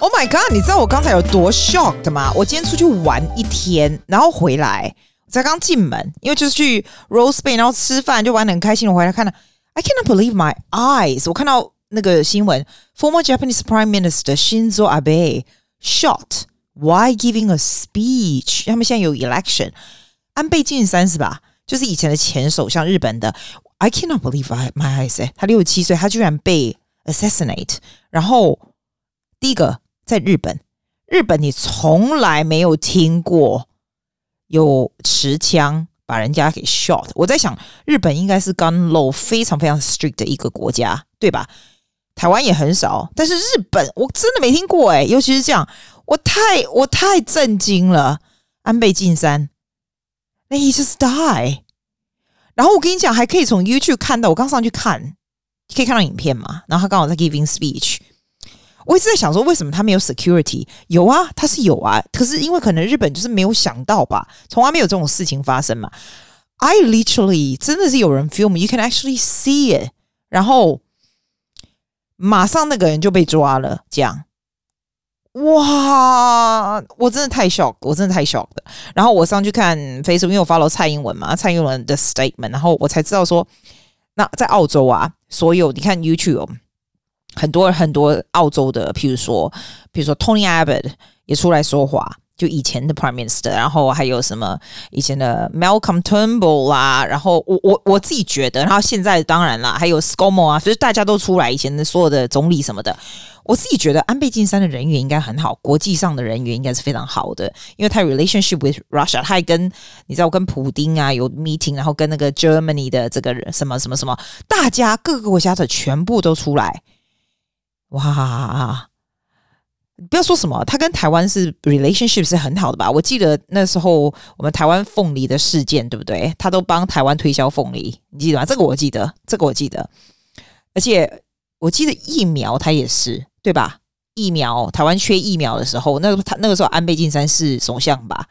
Oh my god！你知道我刚才有多 shocked 吗？我今天出去玩一天，然后回来才刚进门，因为就是去 Rose Bay，然后吃饭就玩得很开心。我回来看到，I cannot believe my eyes！我看到那个新闻，Former Japanese Prime Minister Shinzo Abe shot while giving a speech。他们现在有 election，安倍晋三是吧？就是以前的前首相，日本的。I cannot believe my eyes！他六十七岁，他居然被 assassinate。然后第一个。在日本，日本你从来没有听过有持枪把人家给 shot。我在想，日本应该是 gun law 非常非常 strict 的一个国家，对吧？台湾也很少，但是日本我真的没听过哎，尤其是这样，我太我太震惊了。安倍晋三，那 he just die。然后我跟你讲，还可以从 YouTube 看到，我刚上去看，可以看到影片嘛？然后他刚好在 giving speech。我一直在想说，为什么他没有 security？有啊，他是有啊，可是因为可能日本就是没有想到吧，从来没有这种事情发生嘛。I literally 真的是有人 film，you can actually see it，然后马上那个人就被抓了，这样。哇，我真的太 shock，我真的太 shock 了。然后我上去看 Facebook，因为我 follow 蔡英文嘛，蔡英文的 statement，然后我才知道说，那在澳洲啊，所有你看 YouTube。很多很多澳洲的，譬如说，比如说 Tony Abbott 也出来说话，就以前的 Prime Minister，然后还有什么以前的 Malcolm Turnbull 啊，然后我我我自己觉得，然后现在当然啦，还有 ScoMo 啊，所以大家都出来，以前的所有的总理什么的，我自己觉得安倍晋三的人缘应该很好，国际上的人缘应该是非常好的，因为他 relationship with Russia，他还跟你知道跟普丁啊有 meeting，然后跟那个 Germany 的这个人什么什么什么，大家各个国家的全部都出来。哇，不要说什么，他跟台湾是 relationship 是很好的吧？我记得那时候我们台湾凤梨的事件，对不对？他都帮台湾推销凤梨，你记得吗？这个我记得，这个我记得。而且我记得疫苗他也是，对吧？疫苗台湾缺疫苗的时候，那个他那个时候安倍晋三是首相吧？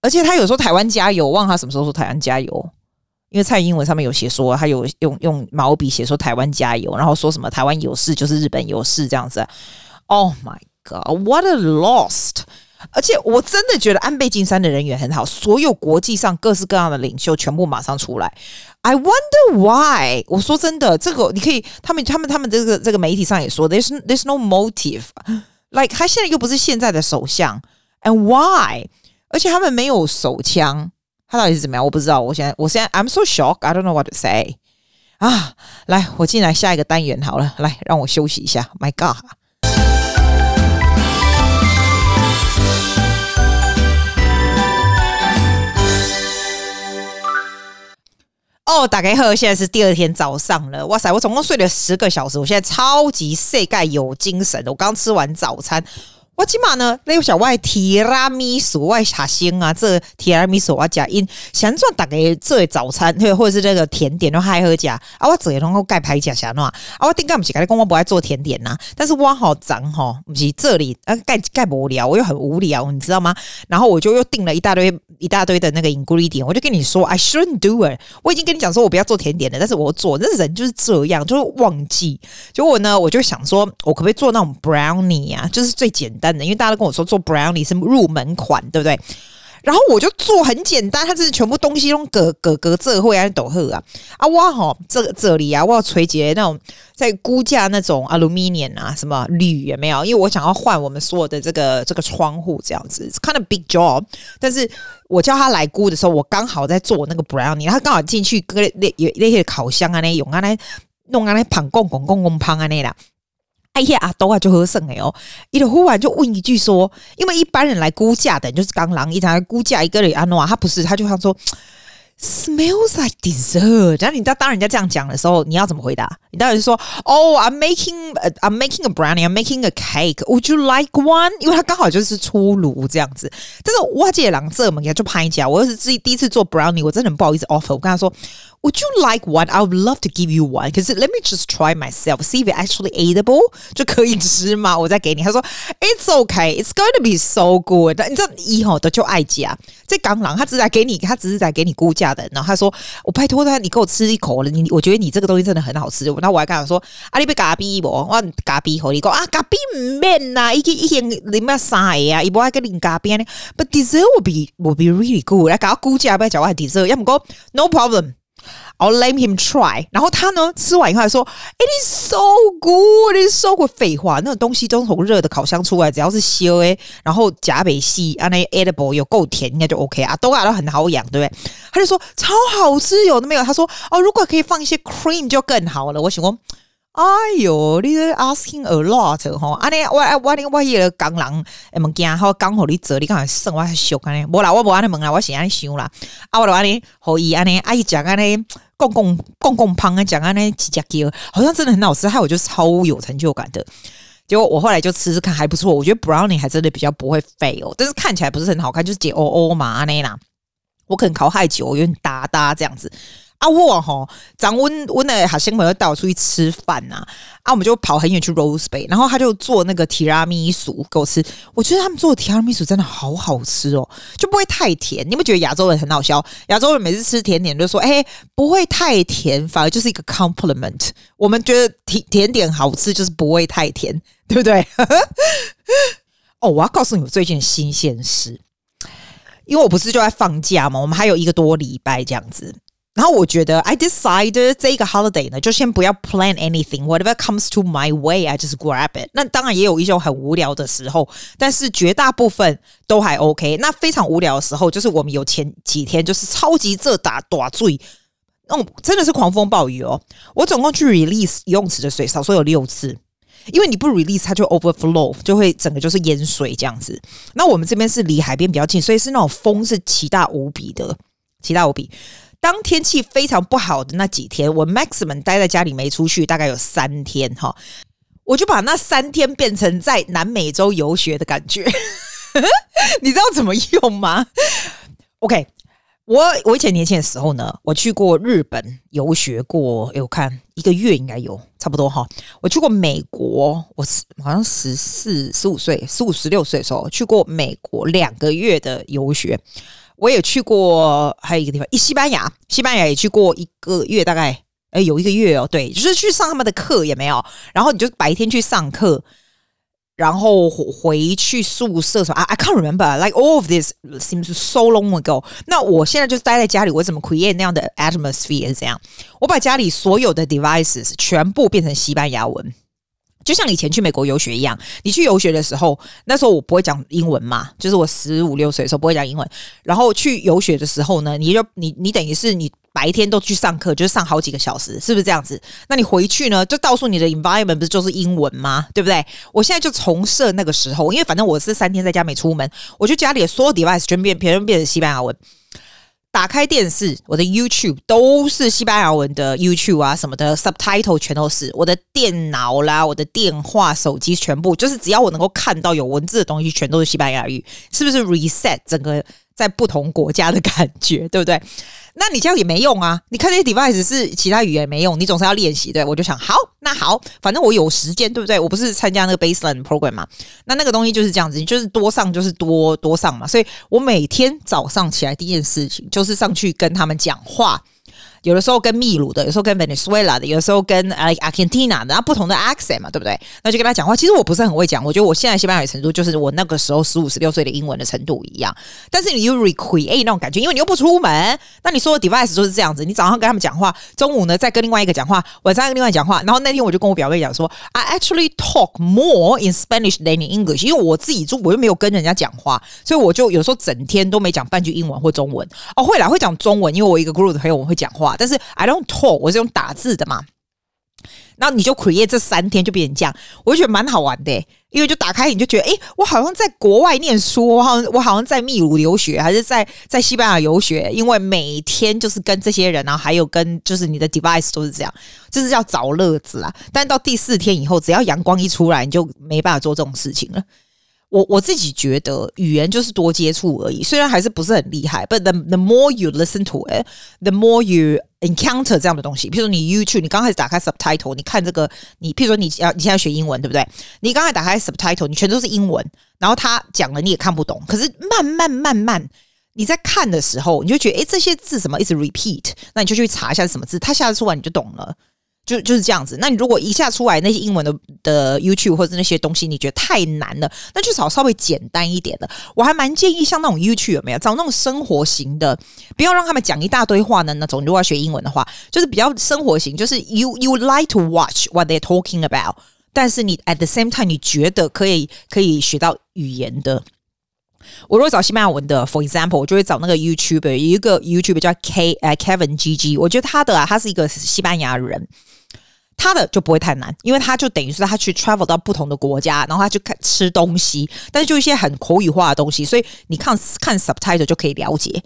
而且他有说台湾加油，忘他什么时候说台湾加油。因为蔡英文上面有写说，他有用用毛笔写说台湾加油，然后说什么台湾有事就是日本有事这样子。Oh my god, what a lost！而且我真的觉得安倍晋三的人缘很好，所有国际上各式各样的领袖全部马上出来。I wonder why？我说真的，这个你可以，他们他们他们这个这个媒体上也说，there's there's no motive。Like 他现在又不是现在的首相，and why？而且他们没有手枪。他到底是怎么样？我不知道。我现在，我现在，I'm so shocked. I don't know what to say. 啊，来，我进来下一个单元好了。来，让我休息一下。My God！哦，大家好，现在是第二天早上了。哇塞，我总共睡了十个小时，我现在超级世界有精神。我刚吃完早餐。我起码呢，那个小外提拉米苏外茶星啊，这提拉米苏我加因想做大概做早餐，或或者是这个甜点，然后还喝加啊，我这也能够盖牌加下喏啊，我顶个不是跟你讲我不爱做甜点呐、啊，但是我好脏哈，不是这里啊盖盖不无聊，我又很无聊，你知道吗？然后我就又订了一大堆一大堆的那个 ingredient，我就跟你说 I shouldn't do it，我已经跟你讲说我不要做甜点了，但是我做，那人就是这样，就是忘记。结果呢，我就想说我可不可以做那种 brownie 啊，就是最简单。因为大家都跟我说做 brownie 是入门款，对不对？然后我就做很简单，它这是全部东西用格格格这会啊都好啊啊哇吼这这里啊我要垂结那种在估价那种 aluminium 啊什么铝有没有？因为我想要换我们所有的这个这个窗户这样子，kind of big job。但是我叫他来估的时候，我刚好在做那个 brownie，他刚好进去跟那有那些烤箱啊那用啊来弄啊来胖公公公公胖啊那啦。哎呀，阿多啊就喝剩哎哦，伊就忽然就问一句说，因为一般人来估价的，就是刚狼一场来估价一个人阿诺啊，他不是，他就想说。Smells like dessert。然后你当当人家这样讲的时候，你要怎么回答？你当然是说：“Oh, I'm making, I'm making a brownie. I'm making a cake. Would you like one？” 因为他刚好就是出炉这样子。但是我姐郎这么就拍一下，我又是自己第一次做 brownie，我真的很不好意思 offer。我跟他说：“Would you like one? I would love to give you one. 可是 let me just try myself, see if it actually edible，就可以吃嘛。我再给你。”他说：“It's okay. It's going to be so good。”你知道以后的就爱讲这刚狼，他只是在给你，他只是在给你估价。的，然后他说：“我拜托他，你给我吃一口了，你我觉得你这个东西真的很好吃。”那我还跟他说：“啊，你别咖啡不？我咖啡和你讲啊，咖啡唔免呐，一天一天你们要啥呀？伊不爱跟你咖啡呢？But dessert will be will be really good。来，搞我估价不要讲话 dessert，要么讲 no problem。” I'll let him try。然后他呢，吃完以后还说：“It is so good, it is so good。”废话，那个东西都从热的烤箱出来，只要是烧诶，然后甲北西啊，那 edible 有够甜，应该就 OK 啊，都感到很好养，对不对？他就说超好吃，有的没有？他说：“哦，如果可以放一些 cream 就更好了。”我想说。哎哟，你 asking a lot 吼，安尼我我我我迄个工人诶物件，好刚好你做，你刚才算我还俗安尼，无啦，我无安尼问啦，我是安尼想啦，啊，我就安尼，互伊安尼，阿姨讲安尼，公公公公胖啊，讲安尼几只叫，好像真的很好吃，害我就超有成就感的。结果我后来就吃吃看，还不错，我觉得 brownie 还真的比较不会废哦，但是看起来不是很好看，就是解哦哦嘛安尼啦，我可能烤太久，有点哒哒这样子。啊我吼，咱温温的好心朋友带我出去吃饭呐，啊我们就跑很远去 Rose Bay，然后他就做那个提拉米苏给我吃，我觉得他们做的提拉米苏真的好好吃哦，就不会太甜。你们觉得亚洲人很好笑？亚洲人每次吃甜点就说，哎，不会太甜，反而就是一个 compliment。我们觉得甜甜点好吃就是不会太甜，对不对？哦，我要告诉你我最近的新鲜事，因为我不是就在放假嘛，我们还有一个多礼拜这样子。然后我觉得，I decided 这一个 holiday 呢，就先不要 plan anything，whatever comes to my way，I just grab it。那当然也有一种很无聊的时候，但是绝大部分都还 OK。那非常无聊的时候，就是我们有前几天就是超级这打打醉，那、种真的是狂风暴雨哦。我总共去 release 游泳池的水，少说有六次，因为你不 release 它就 overflow，就会整个就是淹水这样子。那我们这边是离海边比较近，所以是那种风是奇大无比的，奇大无比。当天气非常不好的那几天，我 maximum 待在家里没出去，大概有三天哈，我就把那三天变成在南美洲游学的感觉。你知道怎么用吗？OK，我我以前年轻的时候呢，我去过日本游学过，有看一个月应该有差不多哈。我去过美国，我好像十四、十五岁、十五、十六岁的时候去过美国两个月的游学。我也去过，还有一个地方，一西班牙，西班牙也去过一个月，大概哎有一个月哦，对，就是去上他们的课也没有，然后你就白天去上课，然后回去宿舍什么啊，I can't remember like all of this seems so long ago。那我现在就待在家里，我怎么 create 那样的 atmosphere 是这样？我把家里所有的 devices 全部变成西班牙文。就像以前去美国游学一样，你去游学的时候，那时候我不会讲英文嘛，就是我十五六岁的时候不会讲英文。然后去游学的时候呢，你就你你等于是你白天都去上课，就是上好几个小时，是不是这样子？那你回去呢，就告诉你的 environment 不是就是英文吗？对不对？我现在就重设那个时候，因为反正我是三天在家没出门，我就家里的所有 device 全变，全变成西班牙文。打开电视，我的 YouTube 都是西班牙文的 YouTube 啊，什么的 Subtitle 全都是。我的电脑啦，我的电话、手机全部就是只要我能够看到有文字的东西，全都是西班牙语，是不是 reset 整个在不同国家的感觉，对不对？那你这样也没用啊！你看这些 device 是其他语言没用，你总是要练习。对，我就想，好，那好，反正我有时间，对不对？我不是参加那个 Baseline program 嘛？那那个东西就是这样子，你就是多上就是多多上嘛。所以我每天早上起来第一件事情就是上去跟他们讲话。有的时候跟秘鲁的，有时候跟 Venezuela 的，有的时候跟呃 Argentina 的，然后不同的 accent 嘛，对不对？那就跟他讲话。其实我不是很会讲，我觉得我现在西班牙语程度就是我那个时候十五、十六岁的英文的程度一样。但是你又 recreate 那种感觉，因为你又不出门，那你说的 device 就是这样子。你早上跟他们讲话，中午呢再跟另外一个讲话，晚上跟另外讲话。然后那天我就跟我表妹讲说，I actually talk more in Spanish than in English，因为我自己住，我又没有跟人家讲话，所以我就有时候整天都没讲半句英文或中文。哦，会啦，会讲中文，因为我一个 group 的朋友我会讲话。但是 I don't talk，我是用打字的嘛。然后你就 create 这三天就变成这样，我就觉得蛮好玩的。因为就打开你就觉得，诶，我好像在国外念书，我好像我好像在秘鲁留学，还是在在西班牙游学。因为每天就是跟这些人，然后还有跟就是你的 device 都是这样，这是叫找乐子啊。但到第四天以后，只要阳光一出来，你就没办法做这种事情了。我我自己觉得语言就是多接触而已，虽然还是不是很厉害。But the the more you listen to it, the more you encounter 这样的东西。譬如说你 YouTube，你刚开始打开 subtitle，你看这个，你譬如说你要你现在学英文，对不对？你刚才打开 subtitle，你全都是英文，然后他讲了你也看不懂。可是慢慢慢慢，你在看的时候，你就觉得诶，这些字什么一直 repeat？那你就去查一下什么字，它下次出来你就懂了。就就是这样子。那你如果一下出来那些英文的的 YouTube 或者那些东西，你觉得太难了，那就找稍微简单一点的。我还蛮建议像那种 YouTube 有没有找那种生活型的，不要让他们讲一大堆话呢。那种如果要学英文的话，就是比较生活型，就是 you you like to watch what they're talking about，但是你 at the same time 你觉得可以可以学到语言的。我如果找西班牙文的，for example，我就会找那个 YouTuber，有一个 YouTuber 叫 K 呃 Kevin GG，我觉得他的啊，他是一个西班牙人。他的就不会太难，因为他就等于是他去 travel 到不同的国家，然后他去看吃东西，但是就一些很口语化的东西，所以你看看 subtitle 就可以了解。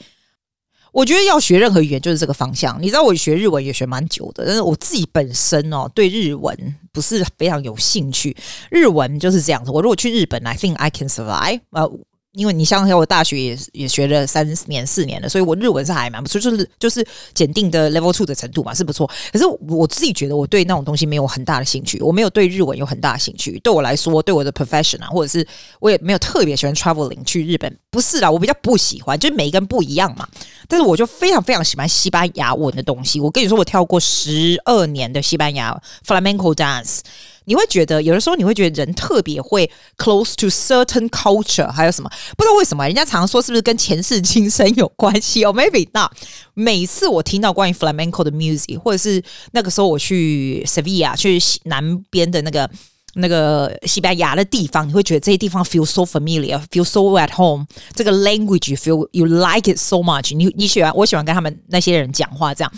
我觉得要学任何语言就是这个方向。你知道我学日文也学蛮久的，但是我自己本身哦对日文不是非常有兴趣。日文就是这样子，我如果去日本，I think I can survive。呃。因为你像我大学也也学了三年四年了，所以我日文是还蛮不错，就是就是检定的 level two 的程度嘛，是不错。可是我自己觉得我对那种东西没有很大的兴趣，我没有对日文有很大的兴趣。对我来说，对我的 profession 啊，或者是我也没有特别喜欢 traveling 去日本，不是啦，我比较不喜欢，就是每一个人不一样嘛。但是我就非常非常喜欢西班牙文的东西。我跟你说，我跳过十二年的西班牙 flamenco dance。你会觉得有的时候你会觉得人特别会 close to certain culture，还有什么不知道为什么人家常说是不是跟前世今生有关系哦？Maybe not。每次我听到关于 flamenco 的 music，或者是那个时候我去 Sevilla 去南边的那个那个西班牙的地方，你会觉得这些地方 feel so familiar，feel so at home。这个 language you feel you like it so much，你你喜欢我喜欢跟他们那些人讲话这样。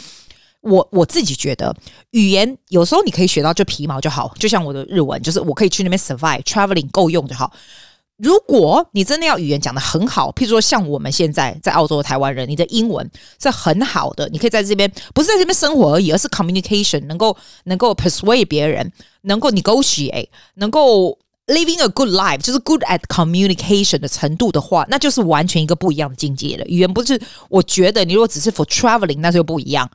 我我自己觉得，语言有时候你可以学到就皮毛就好，就像我的日文，就是我可以去那边 survive，traveling 够用就好。如果你真的要语言讲得很好，譬如说像我们现在在澳洲的台湾人，你的英文是很好的，你可以在这边不是在这边生活而已，而是 communication 能够能够 persuade 别人，能够 negotiate，能够 living a good life，就是 good at communication 的程度的话，那就是完全一个不一样的境界了。语言不是，我觉得你如果只是 for traveling，那就不一样。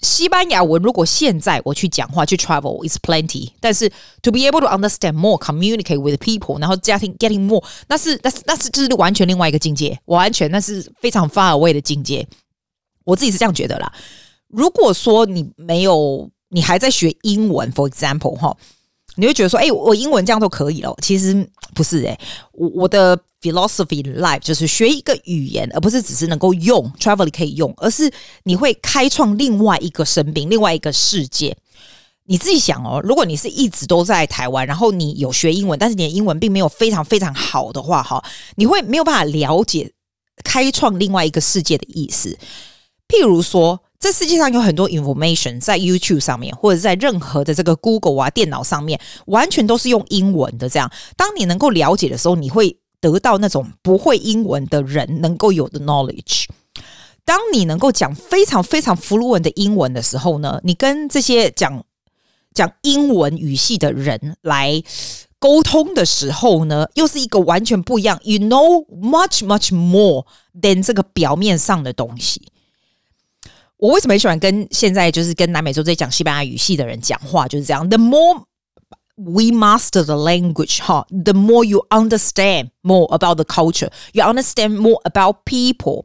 西班牙文如果现在我去讲话去 travel is plenty，但是 to be able to understand more, communicate with people，然后 getting getting more，那是那是那是就是完全另外一个境界，完全那是非常 far away 的境界。我自己是这样觉得啦。如果说你没有，你还在学英文，for example 哈。你会觉得说，哎、我英文这样都可以了。其实不是哎、欸，我我的 philosophy life 就是学一个语言，而不是只是能够用 travel 可以用，而是你会开创另外一个生命，另外一个世界。你自己想哦，如果你是一直都在台湾，然后你有学英文，但是你的英文并没有非常非常好的话，哈，你会没有办法了解开创另外一个世界的意思。譬如说。这世界上有很多 information 在 YouTube 上面，或者在任何的这个 Google 啊电脑上面，完全都是用英文的。这样，当你能够了解的时候，你会得到那种不会英文的人能够有的 knowledge。当你能够讲非常非常 flu 文的英文的时候呢，你跟这些讲讲英文语系的人来沟通的时候呢，又是一个完全不一样。You know much much more than 这个表面上的东西。我为什么很喜欢跟现在就是跟南美洲这些讲西班牙语系的人讲话？就是这样，The more we master the language，哈，the more you understand more about the culture，you understand more about people，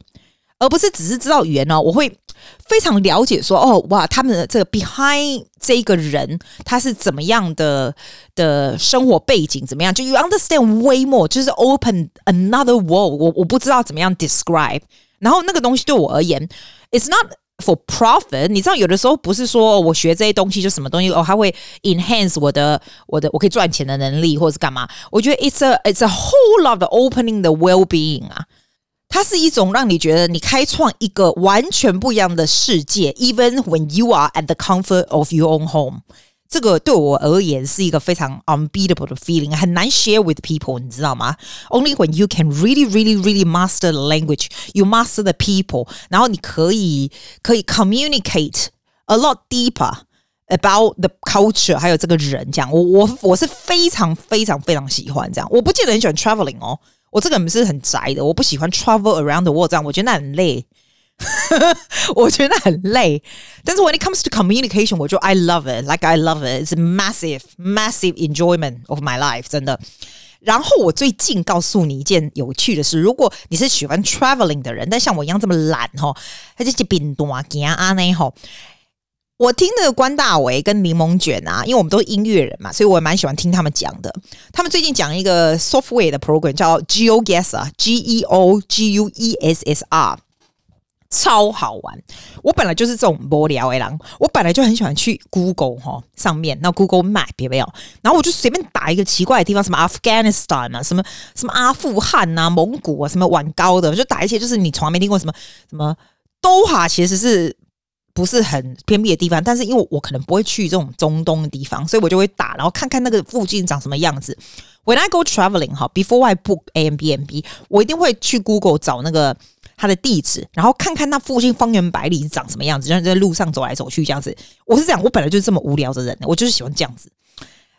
而不是只是知道语言呢。我会非常了解说，哦，哇，他们的这个 behind 这个人他是怎么样的的生活背景怎么样？就 you understand way more，就是 open another world 我。我我不知道怎么样 describe，然后那个东西对我而言，it's not。 For profit，你知道有的时候不是说我学这些东西就什么东西哦，它会 enhance 我的我的我可以赚钱的能力，或者是干嘛？我觉得 it's a it's a whole lot of opening the well-being 啊，它是一种让你觉得你开创一个完全不一样的世界，even when you are at the comfort of your own home。 这个对我而言是一个非常 unbeatable 的 feeling，很难 share with people，你知道吗？Only when you can really, really, really master the language, you master the people，然后你可以可以 communicate a lot deeper about the culture，还有这个人这样。我我我是非常非常非常喜欢这样。我不见得很喜欢 traveling 哦，我这个人是很宅的，我不喜欢 travel around the world 这样，我觉得那很累。 我觉得很累，但是 when it comes to communication，我就 I love it，like I love it，it's a massive, massive enjoyment of my life，真的。 然后我最近告诉你一件有趣的事：如果你是喜欢 traveling 的人，但像我一样这么懒哈，他就去冰冻啊，行啊那吼。我听那个关大维跟柠檬卷啊，因为我们都是音乐人嘛，所以我也蛮喜欢听他们讲的。他们最近讲一个 software 的 program 叫 GeoGuessr，G E O G U E S S R。 超好玩！我本来就是这种无聊的人，我本来就很喜欢去 Google 哈上面，那 Google Map 有没有？然后我就随便打一个奇怪的地方，什么 Afghanistan 啊，什么什么阿富汗啊，蒙古啊，什么晚高的，就打一些就是你从来没听过什么什么都哈，其实是不是很偏僻的地方？但是因为我可能不会去这种中东的地方，所以我就会打，然后看看那个附近长什么样子。When I go traveling 哈，before I book Airbnb，我一定会去 Google 找那个。他的地址，然后看看那附近方圆百里是长什么样子，就像在路上走来走去这样子。我是这样，我本来就是这么无聊的人，我就是喜欢这样子。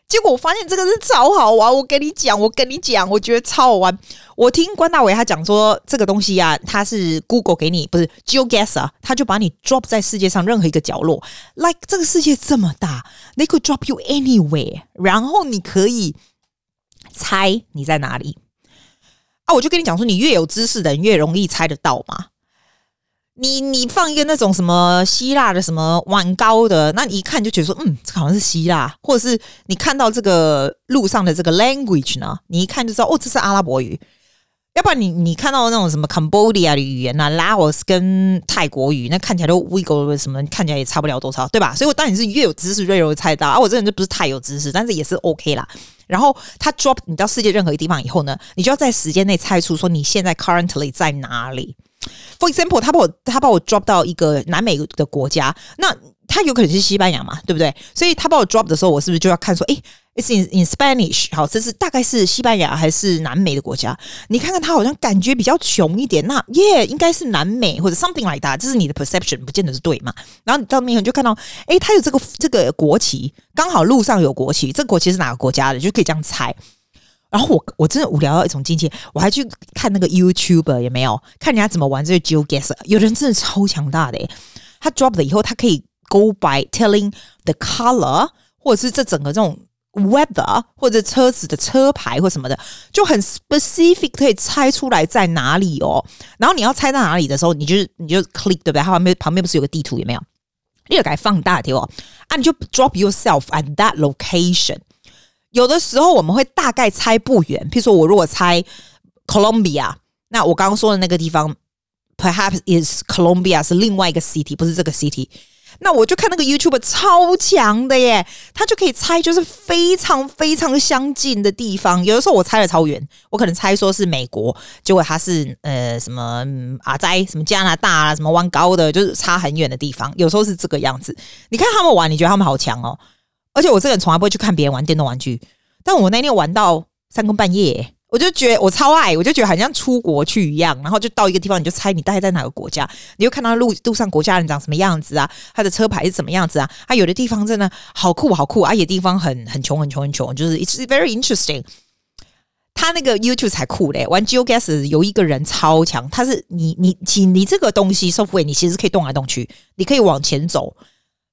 结果我发现这个是超好玩，我跟你讲，我跟你讲，我觉得超好玩。我听关大伟他讲说，这个东西啊，它是 Google 给你，不是 GeoGuessr，他就把你 drop 在世界上任何一个角落。Like 这个世界这么大，they could drop you anywhere，然后你可以猜你在哪里。啊，我就跟你讲说，你越有知识的人越容易猜得到嘛。你你放一个那种什么希腊的什么碗糕的，那你一看就觉得说，嗯，这好像是希腊，或者是你看到这个路上的这个 language 呢，你一看就知道，哦，这是阿拉伯语。要不然你你看到那种什么 Cambodia 的语言啊，Laos 跟泰国语，那看起来都 Uyghur 什么，看起来也差不了多少，对吧？所以我当然是越有知识越容易猜到啊。我这人就不是太有知识，但是也是 OK 啦。然后他 drop 你到世界任何一个地方以后呢，你就要在时间内猜出说你现在 currently 在哪里。For example，他把我他把我 drop 到一个南美的国家，那他有可能是西班牙嘛，对不对？所以他把我 drop 的时候，我是不是就要看说，诶？It's in in Spanish，好，这是大概是西班牙还是南美的国家？你看看它好像感觉比较穷一点，那耶应该是南美或者 something like that，这是你的 perception，不见得是对嘛。然后你到那边你就看到，诶，它有这个这个国旗，刚好路上有国旗，这个国旗是哪个国家的，就可以这样猜。然后我我真的无聊到一种境界，我还去看那个 YouTuber 有没有看人家怎么玩这个 GeoGuessr，有人真的超强大的，他 drop 了以后，他可以 go by telling the color，或者是这整个这种。Weather 或者车子的车牌或什么的，就很 specific 可以猜出来在哪里哦。然后你要猜到哪里的时候，你就你就 click 对不对？它旁边旁边不是有个地图有没有？你就改放大点哦。啊，你就 drop yourself at that location。有的时候我们会大概猜不远，譬如说我如果猜 Colombia，那我刚刚说的那个地方 perhaps is Colombia 是另外一个 city，不是这个 city。那我就看那个 YouTube 超强的耶，他就可以猜，就是非常非常相近的地方。有的时候我猜的超远，我可能猜说是美国，结果他是呃什么阿斋，什么加拿大啊，什么弯高的，就是差很远的地方。有时候是这个样子。你看他们玩，你觉得他们好强哦。而且我这个人从来不会去看别人玩电动玩具，但我那天玩到三更半夜。我就觉得我超爱，我就觉得好像出国去一样，然后就到一个地方，你就猜你大概在哪个国家，你就看到路路上国家人长什么样子啊，他的车牌是怎么样子啊，啊，有的地方真的好酷好酷啊，有地方很很穷很穷很穷，就是 it's very interesting。他那个 YouTube 才酷嘞，玩 GOGAS 有一个人超强，他是你你你你这个东西 SO FAR，你其实可以动来动去，你可以往前走，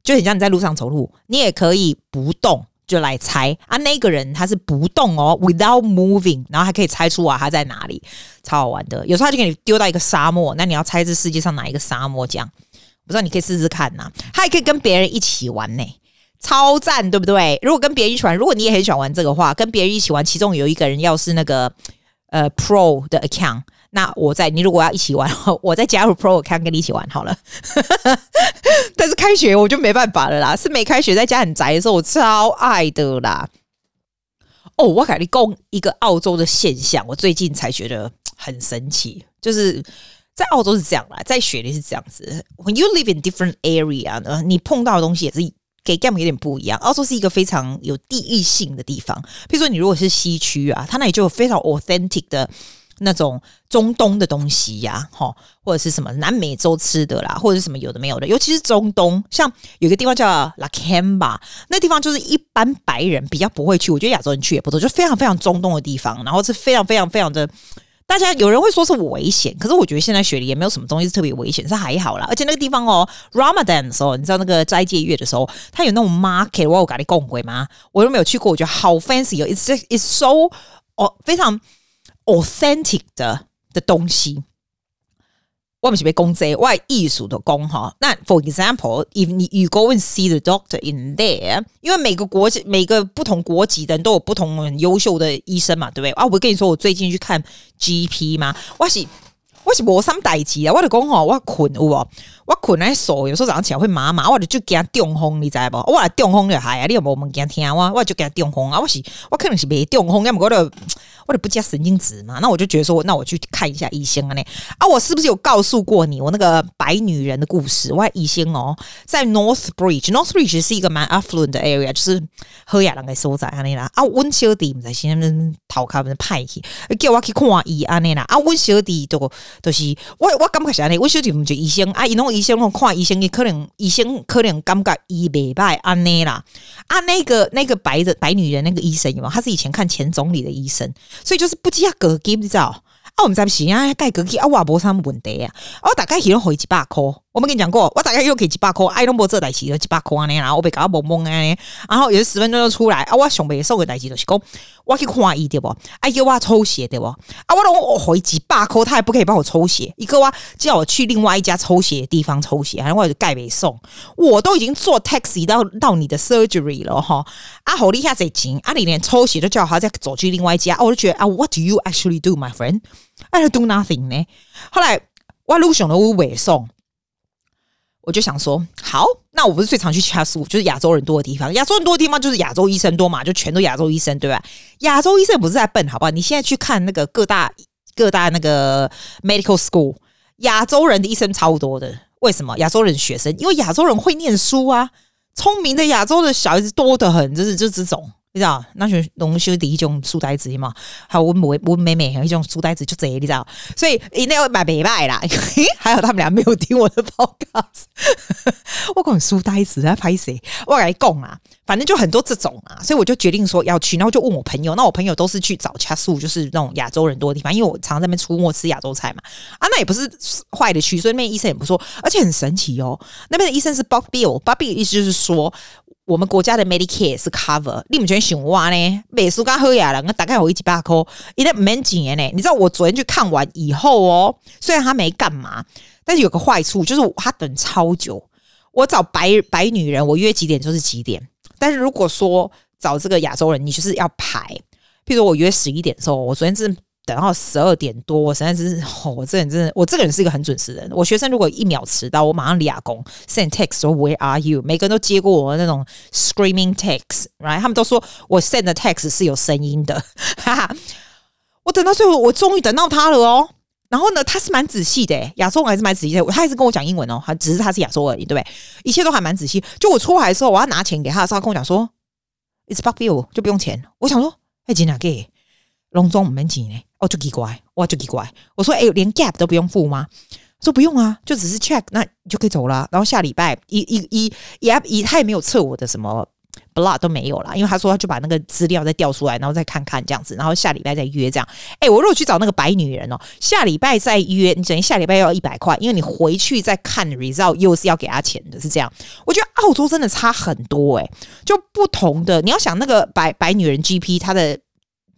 就很像你在路上走路，你也可以不动。就来猜啊，那个人他是不动哦，without moving，然后还可以猜出啊他在哪里，超好玩的。有时候他就给你丢到一个沙漠，那你要猜这世界上哪一个沙漠？这样不知道你可以试试看呐。他还可以跟别人一起玩呢，超赞，对不对？如果跟别人一起玩，如果你也很喜欢玩这个话，跟别人一起玩，其中有一个人要是那个呃 Pro 的 account。那我在，你如果要一起玩，我再加入 Pro account 跟你一起玩好了。但是开学我就没办法了啦，是没开学在家很宅的时候，我超爱的啦。哦，我跟你讲一个澳洲的现象，我最近才觉得很神奇，就是在澳洲是这样啦，在雪梨是这样子。When you live in different area 呢，你碰到的东西也是给 game 有点不一样。澳洲是一个非常有地域性的地方，譬如说你如果是西区啊，它那里就有非常 authentic 的。那种中东的东西呀，哈，或者是什么南美洲吃的啦，或者是什么有的没有的，尤其是中东，像有一个地方叫 lakamba 那地方就是一般白人比较不会去，我觉得亚洲人去也不多，就非常非常中东的地方，然后是非常非常非常的，大家有人会说是危险，可是我觉得现在雪梨也没有什么东西是特别危险，是还好啦。而且那个地方哦，Ramadan 的时候，你知道那个斋戒月的时候，它有那种 market，我有跟你讲过吗？我都没有去过，我觉得好 fancy 哦，it's it's so。哦非常 authentic 的的东西。我们是被攻击，外艺术的攻哈。那 for example，if you go and see the doctor in there，因为每个国籍、每个不同国籍的人都有不同很优秀的医生嘛，对不对？啊，我跟你说，我最近去看 GP 嘛，我是我是无什么代志啊，我就讲吼，我困有无？我困来手，有时候早上起来会麻麻，我就就惊中风，你知不？我来中风就害啊，你有无物件听我？我就惊中风啊，我是我可能是没中风，要么我就。或者不加神经质嘛？那我就觉得说，那我去看一下医生啊！那啊，我是不是有告诉过你我那个白女人的故事？我医生哦，在 North Bridge，North Bridge 是一个蛮 affluent 的 area，就是喝亚人的所在啊！那啦啊，温小弟在先边逃开，边派去叫我去看医啊！那啦啊，温小弟都都是我我感觉啥呢？温小弟不就医生啊？伊弄医生看医生，可能医生可能感觉医未歹啊！那啦啊，那个那个白的白女人那个医生有吗？他是以前看前总理的医生。所以就是不只要隔几，你知道？啊，我们在是啊，盖隔几啊，我也无啥问题啊。我大概一人回几百块。我们跟你讲过，我大概又给几百块，爱拢无做代志，几百块呢，然后，我被搞到懵懵安尼，然后也是十分钟就出来啊。我上边送个代志就是讲，我去看医对不？哎，叫我抽血对不？啊，我拢我回几百块，他也不可以帮我抽血，一个我叫我去另外一家抽血的地方抽血，然后我就盖没送，我都已经坐 taxi 到到你的 surgery 了哈。啊，好厉害这钱，啊，你连抽血都叫我再走去另外一家，我就觉得啊，What do you actually do, my friend? I do nothing 呢。后来我路上都尾送。我就想说，好，那我不是最常去 Chatswood，就是亚洲人多的地方。亚洲人多的地方就是亚洲医生多嘛，就全都亚洲医生，对吧？亚洲医生不是在笨，好不好？你现在去看那个各大各大那个 medical school，亚洲人的医生超多的。为什么？亚洲人学生，因为亚洲人会念书啊，聪明的亚洲的小孩子多得很，就是就这种。你知道，那是龙兄弟一种书呆子嘛？还有我妹我妹妹有一种书呆子就这，你知道？所以一定要买北拜啦。还有他们俩没有听我的 podcast，我讲书呆子在拍谁？我来讲啊，反正就很多这种啊，所以我就决定说要去，然后就问我朋友，那我朋友都是去找恰素，就是那种亚洲人多的地方，因为我常常在那边出没吃亚洲菜嘛。啊，那也不是坏的区，所以那边医生也不错，而且很神奇哦。那边的医生是 Bob Bill，Bob Bill 意思就是说。我们国家的 Medicare 是 cover，你们觉得想哇呢？美苏刚喝哑了，那大概有一几百块，一点蛮几年呢。你知道我昨天去看完以后哦，虽然他没干嘛，但是有个坏处就是他等超久。我找白白女人，我约几点就是几点。但是如果说找这个亚洲人，你就是要排。譬如我约十一点的时候，我昨天是。等到十二点多，我实在是，哦、我这人真的，我这个人是一个很准时的人。我学生如果一秒迟到，我马上立亚工 send text 说 Where are you？每个人都接过我的那种 screaming text，right？他们都说我 send 的 text 是有声音的，哈哈。我等到最后，我终于等到他了哦。然后呢，他是蛮仔细的，亚洲人还是蛮仔细的。他一直跟我讲英文哦，他只是他是亚洲而已，对不对？一切都还蛮仔细。就我出来的时候，我要拿钱给他的时候，他跟我讲说 It's Bob Bill，就不用钱。我想说，哎，几哪给？隆重我们钱呢？哦，就奇怪，哇，就奇怪。我说，哎、欸，连 gap 都不用付吗？说不用啊，就只是 check，那你就可以走了。然后下礼拜一、一、一、也一，他也没有测我的什么 blood 都没有了，因为他说他就把那个资料再调出来，然后再看看这样子，然后下礼拜再约这样。哎、我如果去找那个白女人哦，下礼拜再约，你等于下礼拜要一百块，因为你回去再看 result 又是要给他钱的，是这样。我觉得澳洲真的差很多哎、就不同的，你要想那个白白女人 GP 她的。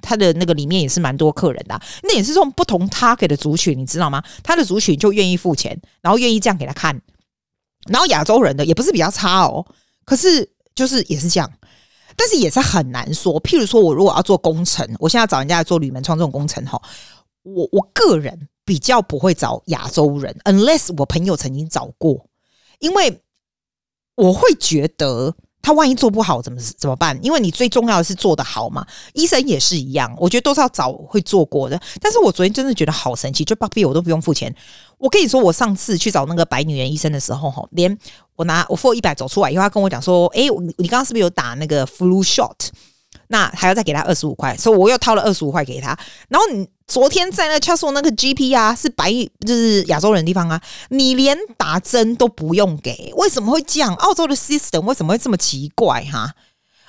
他的那个里面也是蛮多客人的，那也是这种不同 target 的族群，你知道吗？他的族群就愿意付钱，然后愿意这样给他看。然后亚洲人的也不是比较差哦，可是就是也是这样，但是也是很难说。譬如说我如果要做工程，我现在找人家来做铝门窗这种工程哈，我我个人比较不会找亚洲人，unless 我朋友曾经找过，因为我会觉得。他万一做不好怎么怎么办？因为你最重要的是做得好嘛。医生也是一样，我觉得都是要找会做过的。但是我昨天真的觉得好神奇，就 Bobby 我都不用付钱。我跟你说，我上次去找那个白女人医生的时候，哈，连我拿我付一百走出来以后，他跟我讲说：“哎，你刚刚是不是有打那个 flu shot？” 那还要再给他二十五块，所以我又掏了二十五块给他。然后你昨天在那 c h a s 那个 GP 啊，是白就是亚洲人的地方啊，你连打针都不用给，为什么会这样？澳洲的 system 为什么会这么奇怪哈？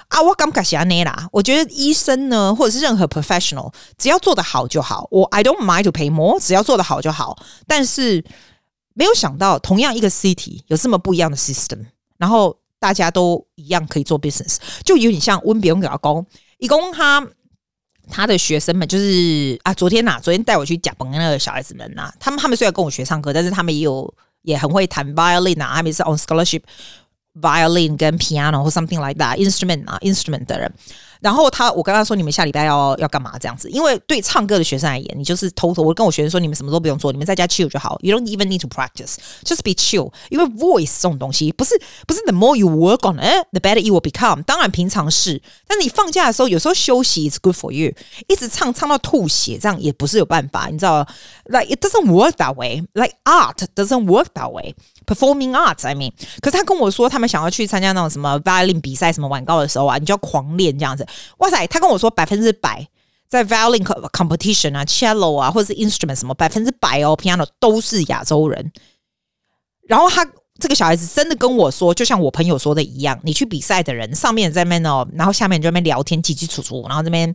啊，我感觉是安内啦。我觉得医生呢，或者是任何 professional，只要做得好就好。我 I don't mind to pay more，只要做得好就好。但是没有想到，同样一个 city 有这么不一样的 system，然后。大家都一样可以做 business，就有点像温比翁给阿公，一共他他的学生们就是啊，昨天呐、啊，昨天带我去讲崩那个小孩子们呐、啊，他们他们虽然跟我学唱歌，但是他们也有也很会弹 violin 啊，他们是 on scholarship violin 跟 piano 或 something like that instrument 啊 instrument 的人。然后他，我跟他说，你们下礼拜要要干嘛这样子？因为对唱歌的学生而言，你就是偷偷。我跟我学生说，你们什么都不用做，你们在家 chill 就好。You don't even need to practice, just be chill。因为 voice 这种东西，不是不是 the more you work on it, the better it will become。当然平常是，但是你放假的时候，有时候休息 is good for you。一直唱唱到吐血，这样也不是有办法，你知道？Like it doesn't work that way. Like art doesn't work that way. Performing arts, I mean。可是他跟我说，他们想要去参加那种什么 violin 比赛，什么晚高的时候啊，你就要狂练这样子。哇塞，他跟我说百分之百在 violin competition 啊，cello 啊，或者是 instrument 什么百分之百哦，piano 都是亚洲人。然后他。这个小孩子真的跟我说，就像我朋友说的一样，你去比赛的人，上面在那边哦，然后下面就在那边聊天，叽叽楚楚，然后这边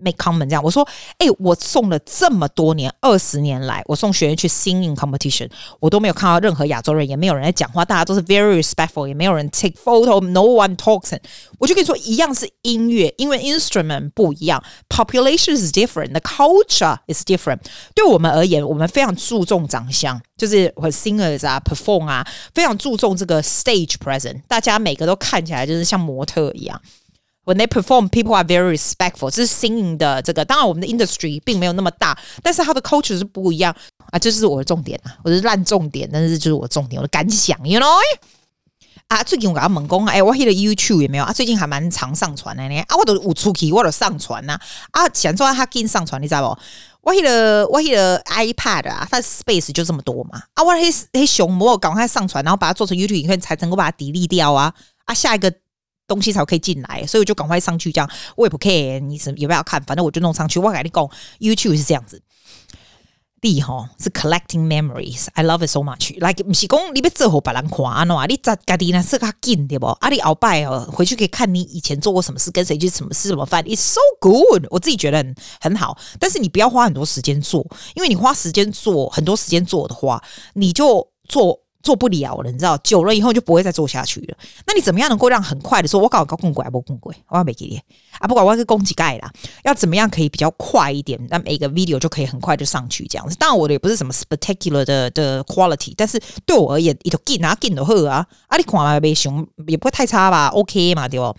make comment 这样。我说，哎，我送了这么多年，二十年来，我送学员去 singing competition，我都没有看到任何亚洲人，也没有人在讲话，大家都是 very respectful，也没有人 take photo，no one talks。我就跟你说，一样是音乐，因为 instrument 不一样，population is different，the culture is different。对我们而言，我们非常注重长相。就是和 singers 啊，perform 啊，非常注重这个 stage present，大家每个都看起来就是像模特一样。When they perform, people are very respectful。这是 singing 的这个，当然我们的 industry 并没有那么大，但是它的 culture 是不一样啊。这是我的重点啊，我是烂重点，但是就是我的重点，我的感想，you know？啊，最近我给他猛攻，哎，我 hit 了 YouTube 有没有啊？最近还蛮常上传的呢。啊，我都有出去，我都上传呐。啊，想做他给你上传，你知道不？我迄个我迄个 iPad 啊，它 space 就这么多嘛。啊，我迄迄熊魔赶快上传，然后把它做成 YouTube 影片，才能够把它抵力掉啊。啊，下一个东西才可以进来，所以我就赶快上去这样。我也不 care 你什么要不要看，反正我就弄上去。我跟你讲，YouTube 是这样子。第一吼是 collecting memories, I love it so much. Like 不是讲你要做好别人看啊，喏，你在家己呢是较紧对不？啊，你鳌拜哦回去可以看你以前做过什么事，跟谁去什么吃，什么饭，It's so good。我自己觉得很很好，但是你不要花很多时间做，因为你花时间做很多时间做的话，你就做。做不了了，你知道，久了以后就不会再做下去了。那你怎么样能够让很快的说，我搞搞更贵不更贵？我要没给你啊，不管我是供给盖啦，要怎么样可以比较快一点，那每个 video 就可以很快就上去这样子。当然我的也不是什么 spectacular 的的 quality，但是对我而言，一头劲啊 gin 的喝啊，啊你看嘛没熊也不会太差吧？OK 嘛对不？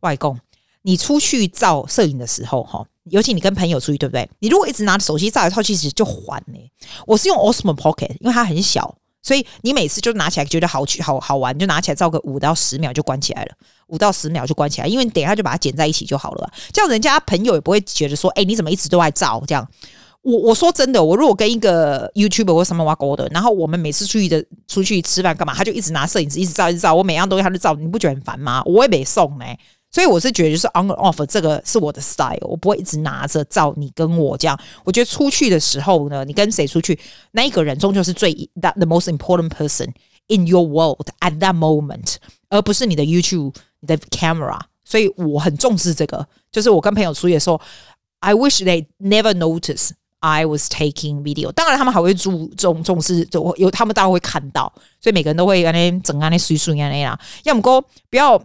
外公，你出去照摄影的时候哈，尤其你跟朋友出去对不对？你如果一直拿着手机照来照去，其实就烦呢。我是用 Osmo Pocket，因为它很小。所以你每次就拿起来觉得好去好好玩，就拿起来照个五到十秒就关起来了，五到十秒就关起来，因为你等一下就把它剪在一起就好了。这样人家朋友也不会觉得说，哎、你怎么一直都在照？这样，我我说真的，我如果跟一个 YouTuber 或什么挖沟的，然后我们每次出去的出去吃饭干嘛，他就一直拿摄影机一直照一直照，我每样东西他都照，你不觉得很烦吗？我也没送呢。所以我是觉得，就是 on off 这个是我的 style，我不会一直拿着照你跟我这样。我觉得出去的时候呢，你跟谁出去，那一个人终究是最 that the most important person in your world at that moment，而不是你的 YouTube、你的 camera。所以我很重视这个，就是我跟朋友出去的时候，I wish they never notice I was taking video。当然，他们还会注重重视，就有他们当然会看到，所以每个人都会安尼整安尼水水安尼啦。要么哥不要。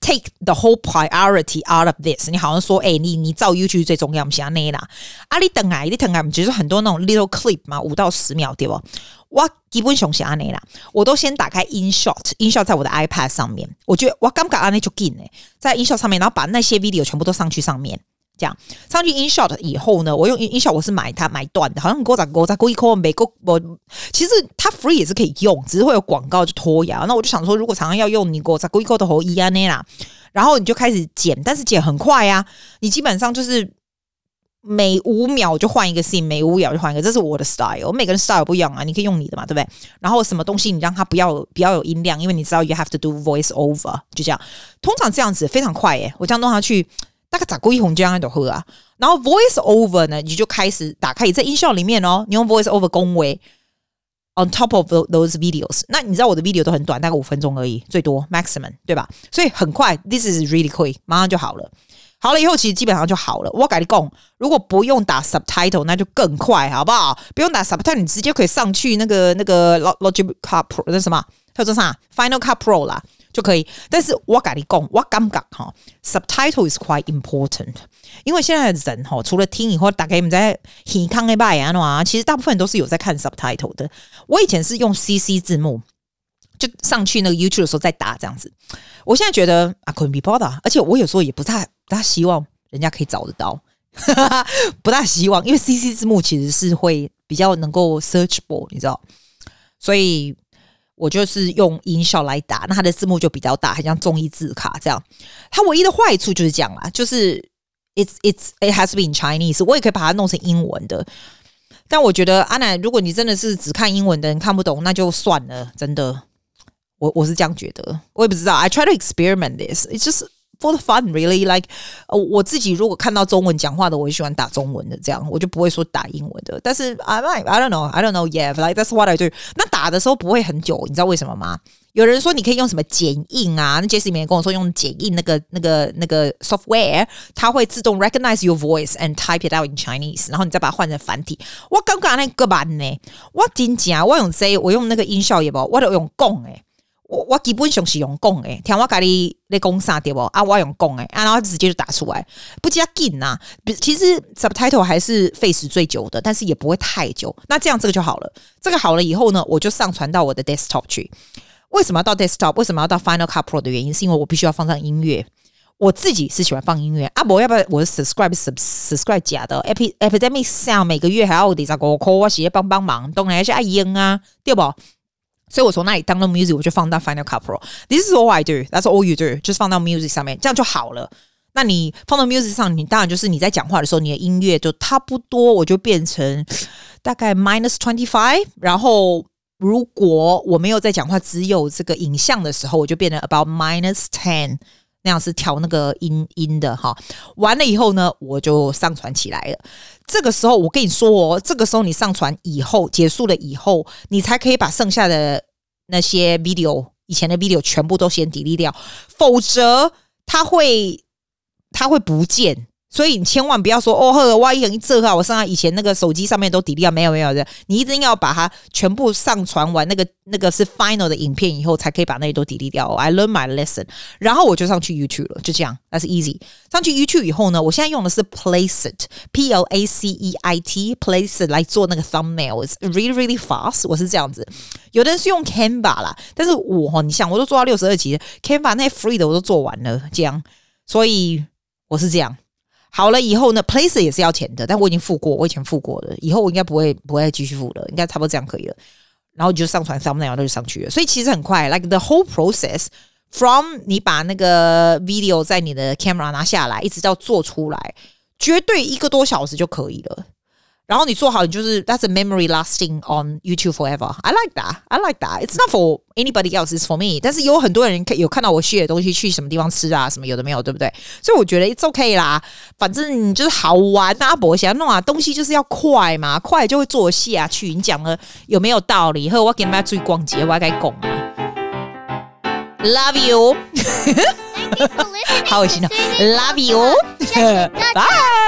Take the whole priority out of this。你好像说，哎、你你照 YouTube 最重要，不是安尼啦。啊，你等啊，你等啊，其实很多那种 little clip 嘛，五到十秒，对不？我基本上是安尼啦，我都先打开 InShot，InShot 在我的 iPad 上面。我觉得我刚刚安尼就紧呢，在 InShot 上面，然后把那些 video 全部都上去上面。这样上去 InShot 以后呢，我用 InShot 我是买它买断的，好像五十五十几块美国我其实它 free 也是可以用，只是会有广告就拖牙。那我就想说，如果常常要用你五十几块的好一样呢啦，然后你就开始剪，但是剪很快呀、啊，你基本上就是每五秒就换一个 scene，每五秒就换一个，这是我的 style。我每个人 style 不一样啊，你可以用你的嘛，对不对？然后什么东西你让它不要不要有音量，因为你知道 you have to do voice over，就这样。通常这样子非常快耶，我这样弄下去。大概咋过一红浆都喝啊，然后 voice over 呢，你就开始打开在音效里面哦，你用 voice over 恭维 on top of those videos。那你知道我的 video 都很短，大概五分钟而已，最多 maximum 对吧？所以很快，this is really quick，马上就好了。好了以后，其实基本上就好了。我改你讲，如果不用打 subtitle，那就更快，好不好？不用打 subtitle，你直接可以上去那个那个 Logic Cut Pro 那什么叫做啥 Final Cut Pro 啦。就可以。但是我跟你讲，我感觉哈，subtitle is quite important，因为现在的人哈，除了听以后，大概你们在听康的拜啊，其实大部分都是有在看 subtitle 的。我以前是用 CC 字幕，就上去那个 YouTube 的时候再打这样子。我现在觉得啊，could be bothered，而且我有时候也不太不太希望人家可以找得到，不大希望，因为 CC 字幕其实是会比较能够 searchable，你知道，所以。我就是用音效来打，那它的字幕就比较大，很像综艺字卡这样。它唯一的坏处就是这样啦，就是 it's it's it has been Chinese，我也可以把它弄成英文的。但我觉得阿奶，如果你真的是只看英文的人看不懂，那就算了，真的。我我是这样觉得，我也不知道。I try to experiment this. It's just for the fun, really. Like，我自己如果看到中文讲话的，我也喜欢打中文的，这样我就不会说打英文的。但是 I might, I don't know, I don't know yet. Like that's what I do. 那打的时候不会很久，你知道为什么吗？有人说你可以用什么剪映啊？那 Jessie 里面跟我说用剪映那个那个那个 software，它会自动 recognize your voice and type it out in Chinese，然后你再把它换成繁体。我刚刚那个版呢？我真假？我用 Z，我用那个音效也不，我都用讲诶。我我基本上是用讲诶，听我家里咧讲啥对不？啊，我用讲诶，啊，然后直接就打出来，不加紧呐。其实 subtitle 还是费时最久的，但是也不会太久。那这样这个就好了。这个好了以后呢，我就上传到我的 desktop 去。为什么要到 desktop？为什么要到 Final Cut Pro 的原因，是因为我必须要放上音乐。我自己是喜欢放音乐啊，我要不要我 subscribe subscribe 假的？Epidemic Sound 每个月还要得再给我 call 我写帮帮忙，当然是阿英啊，对不？所以我从那里 download music，我就放到 Final Cut Pro。This is all I do. That's all you do. 就是放到 music 上面，这样就好了。那你放到 music 上，你当然就是你在讲话的时候，你的音乐就差不多，我就变成大概 minus twenty five。然后如果我没有在讲话，只有这个影像的时候，我就变成 about minus ten。那样是调那个音音的哈。完了以后呢，我就上传起来了。这个时候我跟你说哦，这个时候你上传以后结束了以后，你才可以把剩下的那些 video 以前的 video 全部都先 delete 掉，否则它会它会不见。所以你千万不要说哦呵，万一一这哈，我上以前那个手机上面都 delete 掉，没有没有的，你一定要把它全部上传完，那个那个是 final 的影片以后，才可以把那些都抵掉。I learn my lesson，然后我就上去 YouTube 了，就这样，That's easy。上去 YouTube 以后呢，我现在用的是 Placeit，P L A C E I T Place 来做那个 thumbnails really really fast。我是这样子，有的人是用 Canva 啦，但是我哈，你想，我都做到六十二级，Canva 那些 free 的我都做完了，这样，所以我是这样。好了以后呢？PLACER 也是要钱的，但我已经付过，我以前付过了，以后我应该不会不会继续付了，应该差不多这样可以了。然后你就上传 thumbnail，然后就上去了，所以其实很快，like the whole process from 你把那个 video 在你的 camera 拿下来，一直到做出来，绝对一个多小时就可以了。然后你做好，你就是 That's a memory lasting on YouTube forever. I like that. I like that. It's not for anybody else. It's for me. 但是有很多人有看到我 share 的东西去什么地方吃啊，什么有的没有，对不对？所以我觉得 It's okay 啦。反正你就是好玩啊，不想弄啊，东西就是要快嘛，快就会做下去。你讲了有没有道理？和我给你们出去逛街，我还该讲啊。Love you. 好恶心哦。Love you. Bye.